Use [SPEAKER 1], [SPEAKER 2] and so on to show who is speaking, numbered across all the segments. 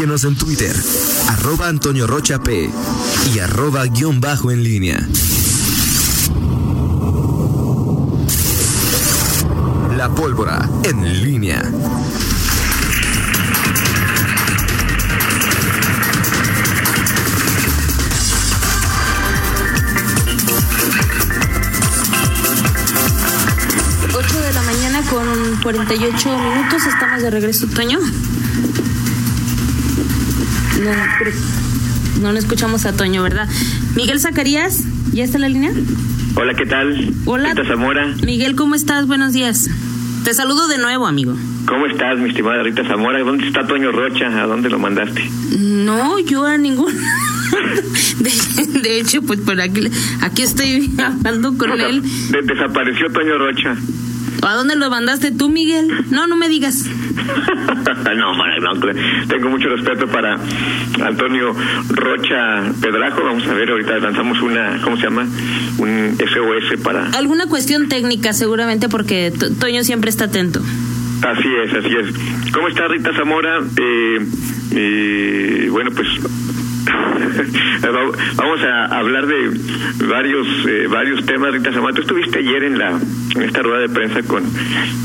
[SPEAKER 1] Síguenos en Twitter, arroba Antonio Rocha P y arroba guion bajo en línea. La pólvora en línea.
[SPEAKER 2] Ocho de la mañana con 48 minutos. Estamos de regreso, Toño. No, no lo escuchamos a Toño, ¿verdad? Miguel Zacarías, ¿ya está en la línea?
[SPEAKER 3] Hola, ¿qué tal?
[SPEAKER 2] Hola.
[SPEAKER 3] Rita Zamora.
[SPEAKER 2] Miguel, ¿cómo estás? Buenos días. Te saludo de nuevo, amigo.
[SPEAKER 3] ¿Cómo estás, mi estimada Rita Zamora? ¿Dónde está Toño Rocha? ¿A dónde lo mandaste?
[SPEAKER 2] No, yo a ningún. De, de hecho, pues por aquí, aquí estoy hablando con él.
[SPEAKER 3] De- desapareció Toño Rocha.
[SPEAKER 2] ¿A dónde lo mandaste tú, Miguel? No, no me digas.
[SPEAKER 3] no, no, tengo mucho respeto para Antonio Rocha Pedrajo. Vamos a ver, ahorita lanzamos una, ¿cómo se llama? Un SOS para...
[SPEAKER 2] Alguna cuestión técnica, seguramente, porque To- Toño siempre está atento.
[SPEAKER 3] Así es, así es. ¿Cómo está Rita Zamora? Eh, eh, bueno, pues vamos a hablar de varios eh, varios temas, Rita Zamora. Tú estuviste ayer en la en esta rueda de prensa con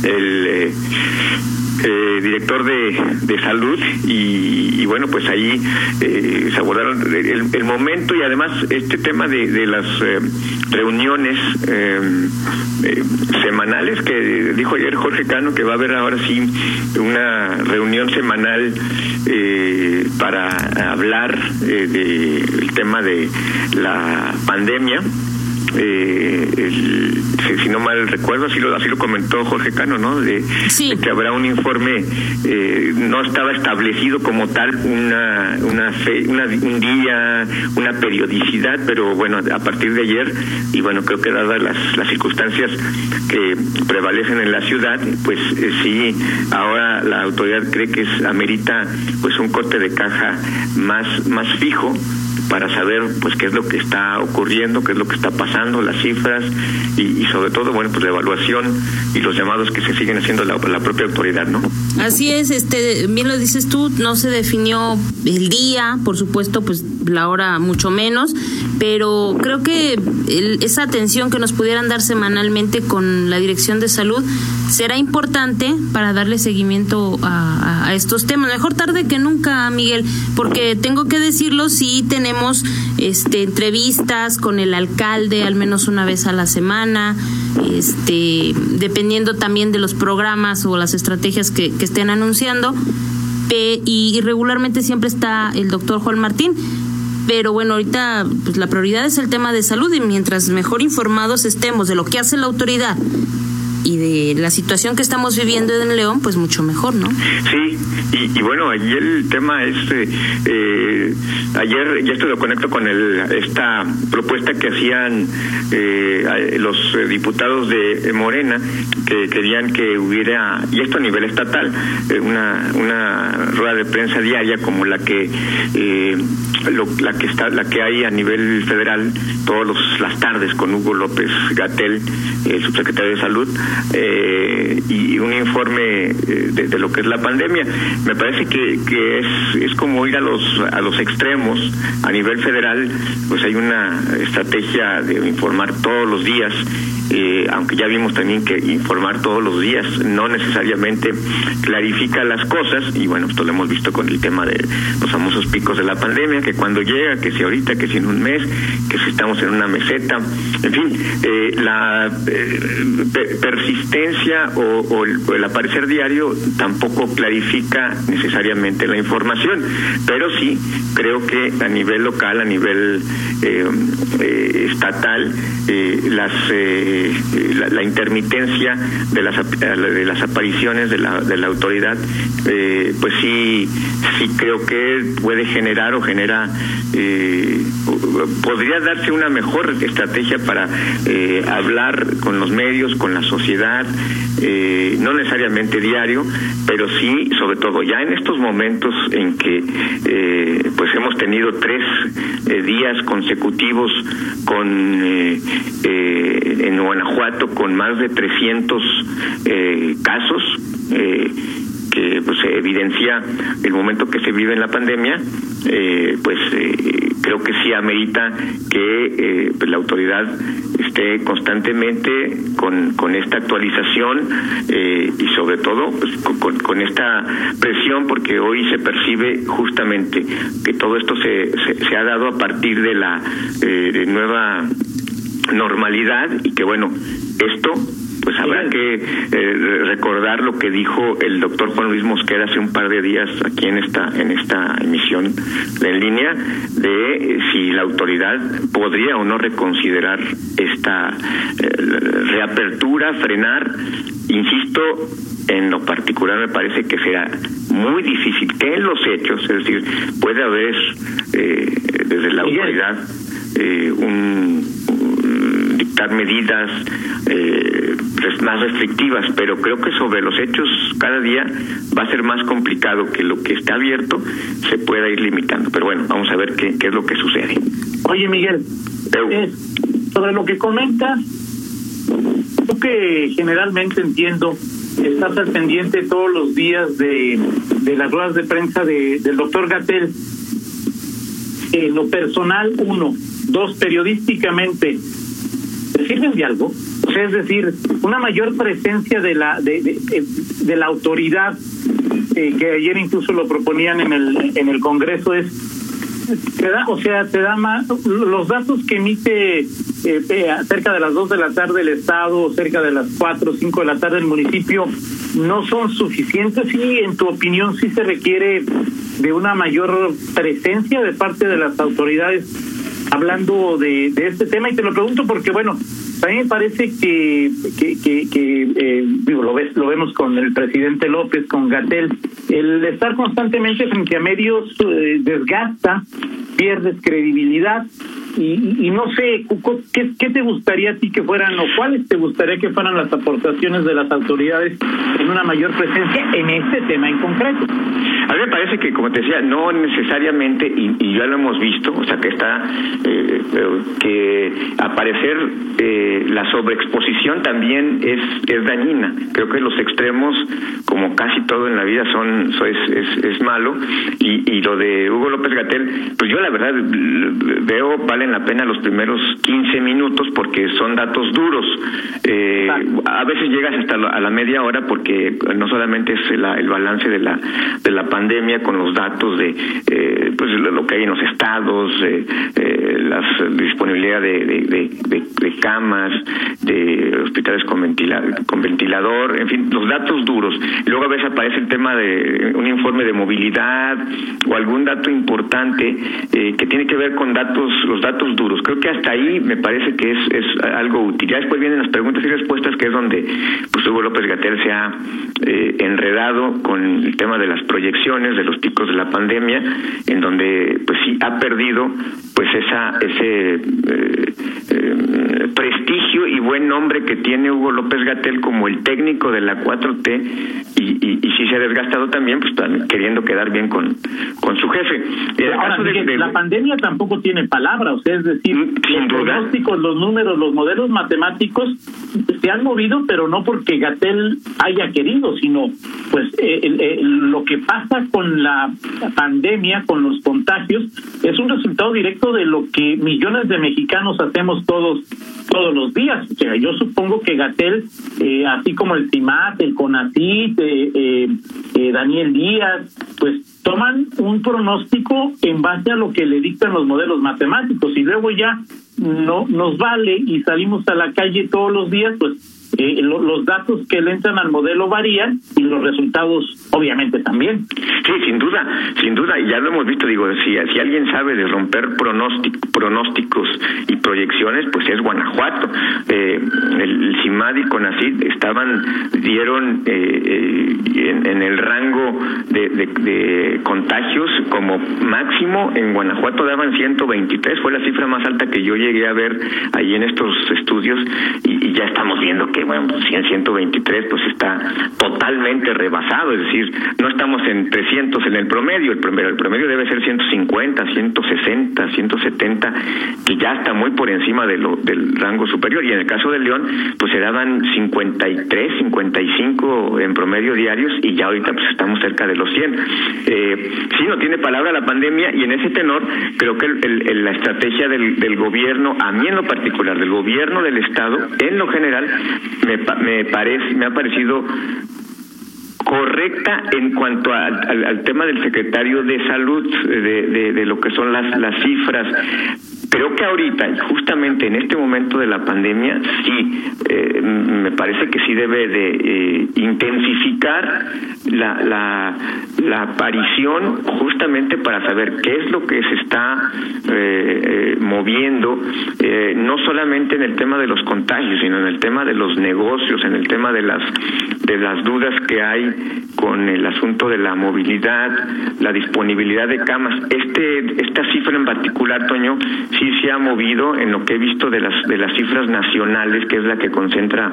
[SPEAKER 3] el eh, eh, director de, de salud y, y bueno pues ahí eh, se abordaron el, el momento y además este tema de, de las eh, reuniones eh, eh, semanales que dijo ayer Jorge Cano que va a haber ahora sí una reunión semanal para hablar del tema de la pandemia eh, el- si, si no mal recuerdo, así lo, así lo comentó Jorge Cano, ¿no? De,
[SPEAKER 2] Sí.
[SPEAKER 3] de que habrá un informe, eh, no estaba establecido como tal una, una, fe- una- un día, una periodicidad, pero bueno, a partir de ayer, y bueno, creo que dadas las, las circunstancias que prevalecen en la ciudad, pues eh, sí, ahora la autoridad cree que es, amerita pues un corte de caja más, más fijo para saber pues qué es lo que está ocurriendo, qué es lo que está pasando, las cifras y, y sobre todo bueno pues la evaluación y los llamados que se siguen haciendo la, la propia autoridad, ¿no?
[SPEAKER 2] Así es, este, bien lo dices tú, no se definió el día, por supuesto, pues la hora mucho menos, pero creo que el- esa atención que nos pudieran dar semanalmente con la Dirección de Salud será importante para darle seguimiento a, estos temas. Mejor tarde que nunca, Miguel, porque tengo que decirlo, sí tenemos este, entrevistas con el alcalde al menos una vez a la semana, este, dependiendo también de los programas o las estrategias que, estén anunciando. Y regularmente siempre está el doctor Juan Martín. Pero bueno, ahorita pues, la prioridad es el tema de salud y mientras mejor informados estemos de lo que hace la autoridad y de la situación que estamos viviendo en León, pues mucho mejor, ¿no?
[SPEAKER 3] Sí, y, y bueno, allí el tema es, eh, ayer, y esto lo conecto con el, esta propuesta que hacían eh, los diputados de Morena, que querían que hubiera, y esto a nivel estatal, eh, una, una rueda de prensa diaria como la que eh, lo- la que está la que hay a nivel federal todas las tardes con Hugo López Gatel el subsecretario de salud eh, y un informe eh, de, de lo que es la pandemia. Me parece que, que es, es como ir a los a los extremos. A nivel federal pues hay una estrategia de informar todos los días eh, aunque ya vimos también que informar todos los días no necesariamente clarifica las cosas. Y bueno esto lo hemos visto con el tema de los famosos picos de la pandemia que cuando llega que si ahorita que si en un mes que si estamos en una meseta. En fin eh, la eh, persistencia o, o el, o el aparecer diario tampoco clarifica necesariamente la información. Pero sí creo que a nivel local a nivel eh, eh, estatal eh, las la, intermitencia de las de las apariciones de la, de la autoridad pues sí sí creo que puede generar o genera podría darse una mejor estrategia para hablar con los medios con la sociedad no necesariamente diario pero sí sobre todo ya en estos momentos en que pues hemos tenido tres días consecutivos con eh, eh, en Guanajuato con más de 300 eh, casos eh, que pues, evidencia el momento que se vive en la pandemia, eh, pues creo que sí amerita que pues, la autoridad esté constantemente con, con esta actualización y sobre todo pues, con, esta presión, porque hoy se percibe justamente que todo esto se, se, ha dado a partir de la nueva normalidad y que bueno, esto pues habrá que eh, recordar lo que dijo el doctor Juan Luis Mosquera hace un par de días aquí en esta en esta emisión en línea de eh, si la autoridad podría o no reconsiderar esta eh, reapertura, frenar, insisto, en lo particular me parece que será muy difícil que en los hechos, es decir, puede haber desde la autoridad un dictar medidas eh, más restrictivas, pero creo que sobre los hechos cada día va a ser más complicado que lo que está abierto se pueda ir limitando. Pero bueno, vamos a ver qué, qué es lo que sucede.
[SPEAKER 4] Oye, Miguel, eh, sobre lo que comentas, tú que generalmente entiendo estás al pendiente todos los días de, de las ruedas de prensa de, del doctor Gatel. En lo personal, uno. Dos, periodísticamente, ¿te sirven de algo? es decir, una mayor presencia de la de, de, la autoridad eh, que ayer incluso lo proponían en el en el Congreso es te da, o sea, te da más los datos que emite eh, eh, cerca de las 2 de la tarde el Estado, cerca de las 4 o 5 de la tarde el municipio, no son suficientes y en tu opinión sí se requiere de una mayor presencia de parte de las autoridades hablando de, de este tema y te lo pregunto porque bueno, a mí me parece que, que, que, eh, lo, ves, lo vemos con el presidente López, con Gatel, el estar constantemente frente a medios eh, desgasta, pierdes credibilidad y, y, no sé, ¿qué, ¿qué te gustaría a ti que fueran o cuáles te gustaría que fueran las aportaciones de las autoridades en una mayor presencia en este tema en concreto?
[SPEAKER 3] A mí me parece que, como te decía, no necesariamente, y, ya lo hemos visto, o sea, que está, eh, que aparecer eh, la sobreexposición también es, es dañina. Creo que los extremos, como casi todo en la vida, son, es, es, malo. Y, y lo de Hugo López Gatel, pues yo la verdad veo, valen la pena los primeros 15 minutos porque son datos duros. Eh, a veces llegas hasta a la media hora porque no solamente es el balance de la, de la pandemia con los datos de eh, pues lo que hay en los estados, eh, eh, la disponibilidad de, de, de, camas, de hospitales con, con ventilador, en fin, los datos duros. Luego a veces aparece el tema de un informe de movilidad o algún dato importante que tiene que ver con datos, los datos duros. Creo que hasta ahí me parece que es, es algo útil. Ya después vienen las preguntas y respuestas, que es donde pues Hugo López Gatel se ha eh, enredado con el tema de las proyecciones, de los picos de la pandemia, en donde pues sí ha perdido pues esa ese eh, eh, prestigio y buen nombre que tiene Hugo López Gatel como el técnico de la 4T y, y, y sí se ha desgastado también pues queriendo quedar bien con con su jefe.
[SPEAKER 4] Ahora, la pandemia tampoco tiene palabra, o sea, es decir, mm, los pronósticos, los números, los modelos matemáticos se han movido, pero no porque Gatel haya querido, sino pues eh, lo que pasa con la pandemia, con los contagios, es un resultado directo de lo que millones de mexicanos hacemos todos todos los días. O sea, yo supongo que Gatel, eh, así como el CIMAT, el CONACIT, eh, eh, Daniel Díaz, pues toman un pronóstico en base a lo que le dictan los modelos matemáticos. Y luego ya no nos vale y salimos a la calle todos los días, pues eh, los datos que le entran al modelo varían y los resultados obviamente también.
[SPEAKER 3] Sí, sin duda, sin duda, y ya lo hemos visto, digo, si, alguien sabe de romper pronósticos y proyecciones, pues es Guanajuato. Eh, el CIMAD y CONACID estaban, dieron eh, en, en, el rango de, de, contagios como máximo en Guanajuato daban 123, fue la cifra más alta que yo llegué a ver ahí en estos estudios y ya estamos viendo que bueno, 100, 123, pues está totalmente rebasado, es decir, no estamos en 300 en el promedio, el promedio, el promedio debe ser 150, 160, 170, que ya está muy por encima del rango superior. Y en el caso de León, pues se daban 53, 55 en promedio diarios y ya ahorita pues estamos cerca de los 100. Eh, sí, no tiene palabra la pandemia y en ese tenor creo que el, la estrategia del, del gobierno, a mí en lo particular, del gobierno del Estado, en lo general, me, me, parece, me ha parecido correcta en cuanto al, tema del secretario de salud, de, de, lo que son las, las cifras. Creo que ahorita, justamente en este momento de la pandemia, sí, eh, me parece que sí debe de eh, intensificar la, la, aparición justamente para saber qué es lo que se está eh, moviendo, no solamente en el tema de los contagios, sino en el tema de los negocios, en el tema de las, de las dudas que hay con el asunto de la movilidad, la disponibilidad de camas. Este, esta cifra en particular, Toño, sí se ha movido en lo que he visto de las de las cifras nacionales, que es la que concentra,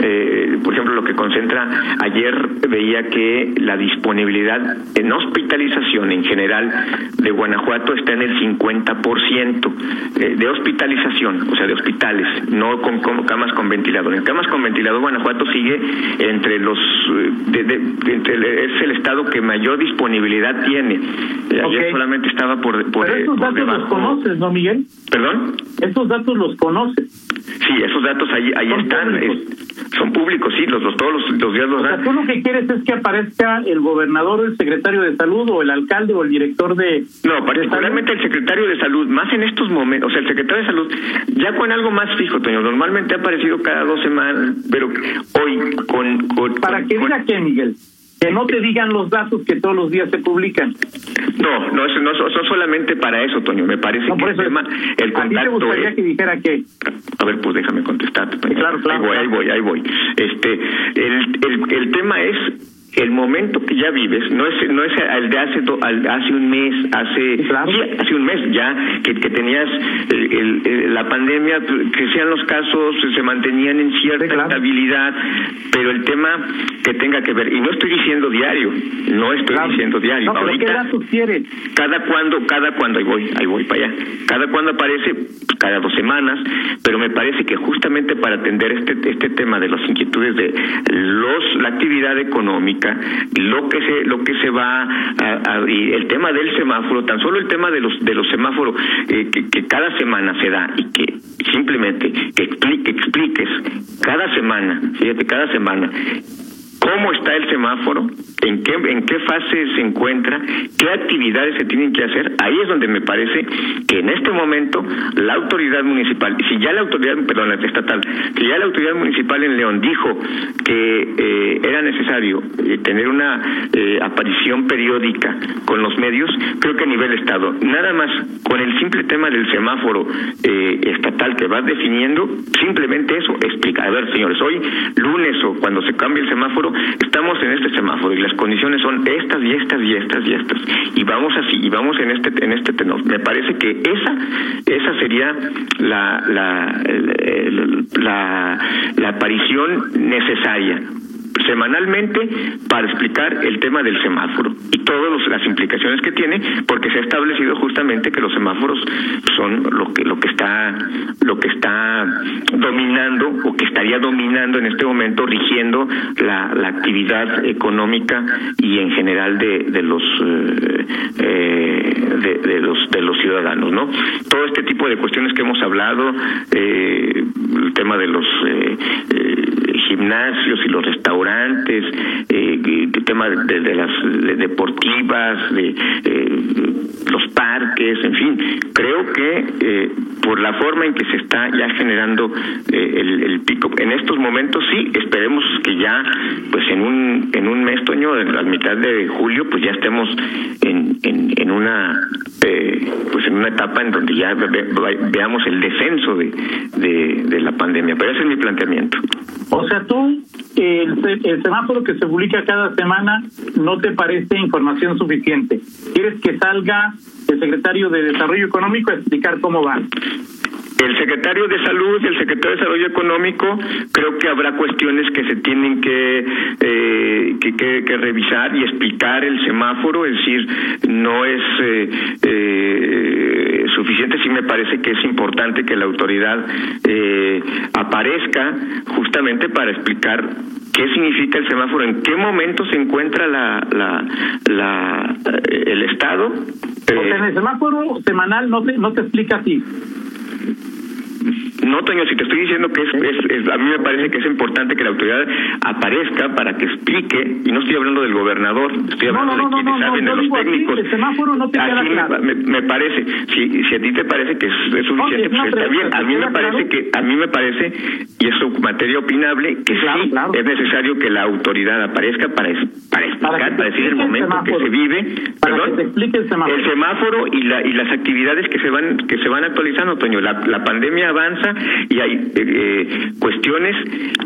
[SPEAKER 3] eh, por ejemplo, lo que concentra. Ayer veía que la disponibilidad en hospitalización en general de Guanajuato está en el 50% eh, de hospitalización, o sea, de hospitales, no con, camas con ventilador. En camas con ventilador, Guanajuato sigue entre los eh, es el estado que mayor disponibilidad tiene. Ayer solamente estaba por, por,
[SPEAKER 4] Pero estos datos los conoces, ¿no, Miguel?
[SPEAKER 3] ¿Perdón?
[SPEAKER 4] Estos datos los conoces.
[SPEAKER 3] Sí, esos datos ahí, ahí están. son públicos, sí, los, todos los, días los
[SPEAKER 4] dan. tú lo que quieres es que aparezca el gobernador, el secretario de salud o el alcalde o el director de.
[SPEAKER 3] No, particularmente el secretario de salud, más en estos momentos, o sea, el secretario de salud, ya con algo más fijo, Toño, normalmente ha aparecido cada dos semanas, pero hoy con. con
[SPEAKER 4] Para que diga qué, Miguel que no te digan los datos que todos los días se publican.
[SPEAKER 3] No, no, eso no, son solamente para eso, Toño. Me parece que el tema, el contacto.
[SPEAKER 4] ¿A te gustaría que dijera que?
[SPEAKER 3] A ver, pues déjame contestar. Claro, claro. Ahí voy, ahí voy, ahí voy. Este, el, el, el tema es el momento que ya vives no es no es el de hace hace un mes hace hace un mes ya que, que tenías el, la pandemia crecían los casos se mantenían en cierta estabilidad pero el tema que tenga que ver y no estoy diciendo diario no estoy diciendo diario
[SPEAKER 4] no, ahorita ¿qué
[SPEAKER 3] cada cuando cada cuando ahí voy ahí voy para allá cada cuando aparece cada dos semanas pero me parece que justamente para atender este este tema de las inquietudes de los la actividad económica lo que se lo que se va a, y el tema del semáforo, tan solo el tema de los de los semáforos eh, que, cada semana se da y que simplemente que explique, expliques cada semana, fíjate, cada semana cómo está el semáforo, en qué, en qué fase se encuentra, qué actividades se tienen que hacer. Ahí es donde me parece que en este momento la autoridad municipal, si ya la autoridad, perdón, la estatal, si ya la autoridad municipal en León dijo que eh, era necesario eh, tener una eh, aparición periódica con los medios, creo que a nivel Estado, nada más con el simple tema del semáforo estatal que va definiendo, simplemente eso explica. A ver, señores, hoy lunes o cuando se cambie el semáforo, estamos en este semáforo y las condiciones son estas y estas y estas y estas y vamos así y vamos en este en este tenor me parece que esa esa sería la la la, la aparición necesaria semanalmente para explicar el tema del semáforo y todas las implicaciones que tiene porque se ha establecido justamente que los semáforos son lo que lo que está lo que está dominando o que estaría dominando en este momento rigiendo la, actividad económica y en general de, de los eh, eh, de, los de los ciudadanos no todo este tipo de cuestiones que hemos hablado eh, el tema de los gimnasios y los restaurantes, eh, el tema de, las deportivas, de eh, los parques, en fin, creo que eh, por la forma en que se está ya generando eh, el, el, pico, en estos momentos sí, esperemos que ya, pues en un en un mes, Toño, la mitad de julio, pues ya estemos en, en, en una pues en una etapa en donde ya veamos el descenso de, de, de la pandemia. Pero ese es mi planteamiento.
[SPEAKER 4] O sea, tú, el, el, semáforo que se publica cada semana no te parece información suficiente. ¿Quieres que salga el secretario de Desarrollo Económico a explicar cómo va?
[SPEAKER 3] El secretario de Salud el secretario de Desarrollo Económico creo que habrá cuestiones que se tienen que, eh, que, revisar y explicar el semáforo, es decir, no es eh, eh, suficiente, sí me parece que es importante que la autoridad aparezca justamente para explicar qué significa el semáforo, en qué momento se encuentra la, la, la el Estado.
[SPEAKER 4] Porque en el semáforo semanal no te, no te explica así Thank you.
[SPEAKER 3] No, Toño, si te estoy diciendo que es, a mí me parece que es importante que la autoridad aparezca para que explique, y no estoy hablando del gobernador, estoy hablando de quienes saben, de los técnicos.
[SPEAKER 4] el semáforo no te queda
[SPEAKER 3] claro. me, parece, si, si a ti te parece que es, suficiente, pues está bien. A mí me parece que, a mí me parece, y es su materia opinable, que sí es necesario que la autoridad aparezca para, para explicar, para, decir el momento que se vive,
[SPEAKER 4] perdón, que explique el semáforo.
[SPEAKER 3] el semáforo y, la, y las actividades que se van que se van actualizando, Toño. La, la pandemia avanza y hay eh, eh, cuestiones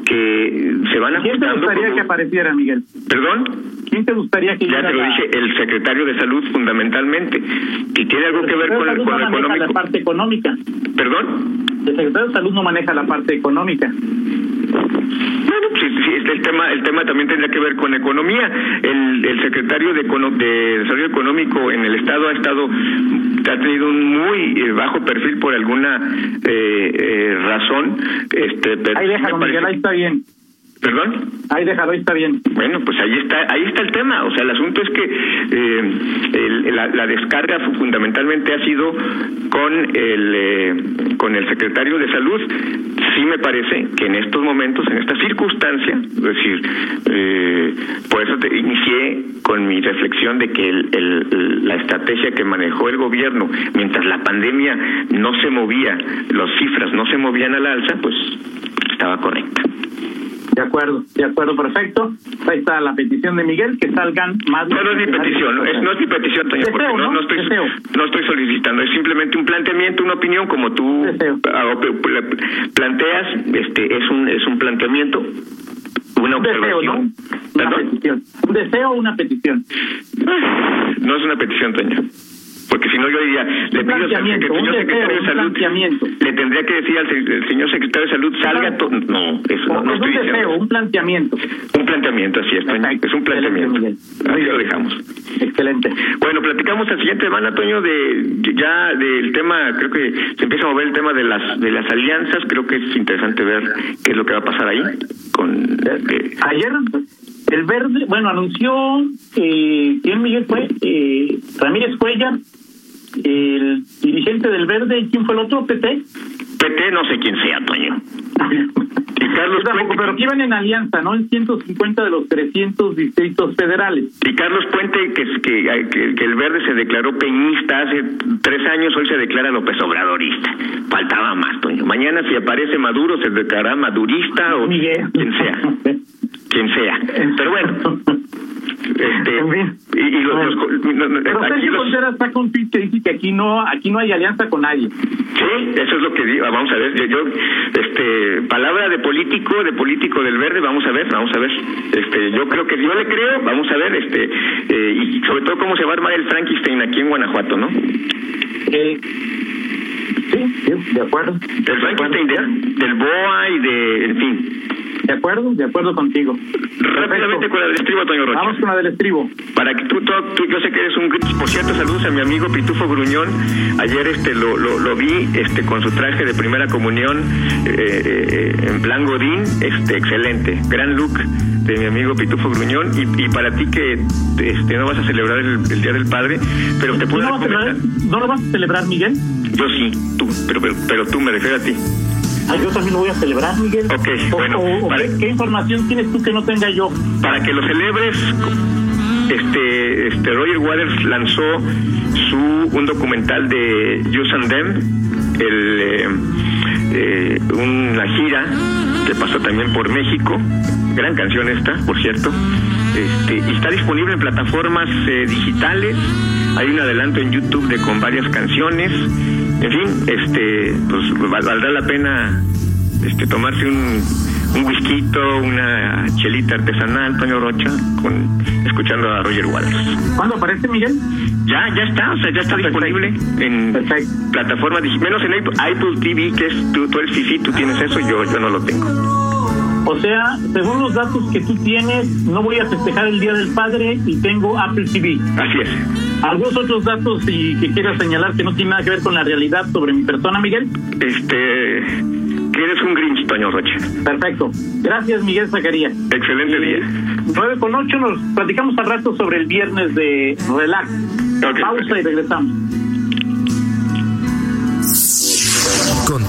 [SPEAKER 3] que se van ajustando.
[SPEAKER 4] ¿Quién te gustaría que apareciera, Miguel?
[SPEAKER 3] ¿Perdón?
[SPEAKER 4] ¿Quién te gustaría que
[SPEAKER 3] Ya te lo dije, el secretario de Salud fundamentalmente, que tiene algo que ver con, el, con
[SPEAKER 4] no
[SPEAKER 3] económico.
[SPEAKER 4] la parte económica.
[SPEAKER 3] ¿Perdón?
[SPEAKER 4] El secretario de Salud no maneja la parte económica.
[SPEAKER 3] Bueno, sí, sí, el tema el tema también tendría que ver con economía. El, el secretario de, de Desarrollo Económico en el Estado ha estado ha tenido un muy eh, bajo perfil por alguna eh, eh, razón. Este,
[SPEAKER 4] ahí déjalo, Miguel, ahí está bien.
[SPEAKER 3] ¿Perdón?
[SPEAKER 4] Ahí déjalo, ahí está bien.
[SPEAKER 3] Bueno, pues ahí está, ahí está el tema. O sea, el asunto es que eh, la, descarga fundamentalmente ha sido con el eh, con el secretario de Salud. Sí me parece que en estos momentos, en esta circunstancia, es decir, eh, por eso te inicié con mi reflexión de que el, la estrategia que manejó el gobierno mientras la pandemia no se movía, las cifras no se movían al alza, pues estaba correcta.
[SPEAKER 4] De acuerdo, de acuerdo, perfecto. Ahí está la petición de Miguel, que salgan más...
[SPEAKER 3] No, no es mi petición, no es, no es mi petición, Toño, porque no, no, estoy, no estoy solicitando, es simplemente un planteamiento, una opinión, como tú ah, planteas, este es un es un planteamiento, una observación.
[SPEAKER 4] Deseo, ¿no? Una petición. Un deseo o una petición.
[SPEAKER 3] No es una petición, Toño porque si no yo diría, le pido al señor secretario de salud, le tendría que decir al señor secretario de salud, salga No, eso no, no estoy
[SPEAKER 4] un deseo, un planteamiento.
[SPEAKER 3] Un planteamiento, así es, Toño, es un planteamiento. Ahí lo dejamos.
[SPEAKER 4] Excelente.
[SPEAKER 3] Bueno, platicamos la siguiente semana, Toño, de ya del tema, creo que se empieza a mover el tema de las de las alianzas, creo que es interesante ver qué es lo que va a pasar ahí. con
[SPEAKER 4] eh, Ayer el Verde, bueno, anunció, eh, ¿quién Miguel fue? Eh, Ramírez Cuellar el dirigente del Verde, ¿quién fue el otro? ¿PT?
[SPEAKER 3] PT no sé quién sea, Toño.
[SPEAKER 4] y Carlos Puente, pero que iban en alianza, ¿no? En 150 de los 300 distritos federales.
[SPEAKER 3] Y Carlos Puente, que, que, que, el Verde se declaró peñista hace tres años, hoy se declara López Obradorista. Faltaba más, Toño. Mañana si aparece Maduro, se declarará madurista o
[SPEAKER 4] Miguel.
[SPEAKER 3] quien sea. quien sea. Pero bueno. Este, y, y los,
[SPEAKER 4] Contreras está con que dice que aquí no aquí no hay alianza con nadie.
[SPEAKER 3] Sí eso es lo que digo vamos a ver yo, este palabra de político de político del verde vamos a ver vamos a ver este yo creo que yo le creo vamos a ver este eh, y sobre todo cómo se va a armar el Frankenstein aquí en Guanajuato no
[SPEAKER 4] eh, sí, de acuerdo.
[SPEAKER 3] El Frankenstein del BOA y de en fin
[SPEAKER 4] de acuerdo, de acuerdo contigo.
[SPEAKER 3] Rápidamente con la del estribo, Toño Rocha.
[SPEAKER 4] Vamos con la del estribo.
[SPEAKER 3] Para que tú, tú, yo sé que eres un... Por cierto, saludos a mi amigo Pitufo Gruñón. Ayer este lo, lo, lo vi este con su traje de primera comunión eh, eh, en plan Godín. Este, excelente. Gran look de mi amigo Pitufo Gruñón. Y, y para ti que este no vas a celebrar el, Día del Padre, pero te puedo...
[SPEAKER 4] ¿No, ¿No lo vas a celebrar, Miguel?
[SPEAKER 3] Yo sí, tú, pero, pero, pero tú me refieres a ti
[SPEAKER 4] yo también lo voy a celebrar, Miguel.
[SPEAKER 3] Ok, bueno.
[SPEAKER 4] ¿qué, información tienes tú que no tenga yo?
[SPEAKER 3] Para que lo celebres, este, este Roger Waters lanzó su un documental de Use and Them, el, eh, eh, una gira que pasó también por México. Gran canción esta, por cierto. Este, y está disponible en plataformas eh, digitales. Hay un adelanto en YouTube de con varias canciones. En fin, este, pues valdrá la pena este, tomarse un, un whisky, una chelita artesanal, Toño Rocha, con escuchando a Roger Waters.
[SPEAKER 4] ¿Cuándo aparece, Miguel?
[SPEAKER 3] Ya, ya está, o sea, ya está disponible en plataformas, menos en Apple, TV, que es tú, tú el fifi, tú tienes eso, yo, yo no lo tengo.
[SPEAKER 4] O sea, según los datos que tú tienes, no voy a festejar el Día del Padre y tengo Apple TV.
[SPEAKER 3] Así es.
[SPEAKER 4] ¿Algunos otros datos y que quieras señalar que no tienen nada que ver con la realidad sobre mi persona, Miguel?
[SPEAKER 3] Este, que eres un Grinch, Toño Rocha.
[SPEAKER 4] Perfecto. Gracias, Miguel Zacarías.
[SPEAKER 3] Excelente día.
[SPEAKER 4] 9 con 8 nos platicamos al rato sobre el viernes de relax. Pausa y regresamos.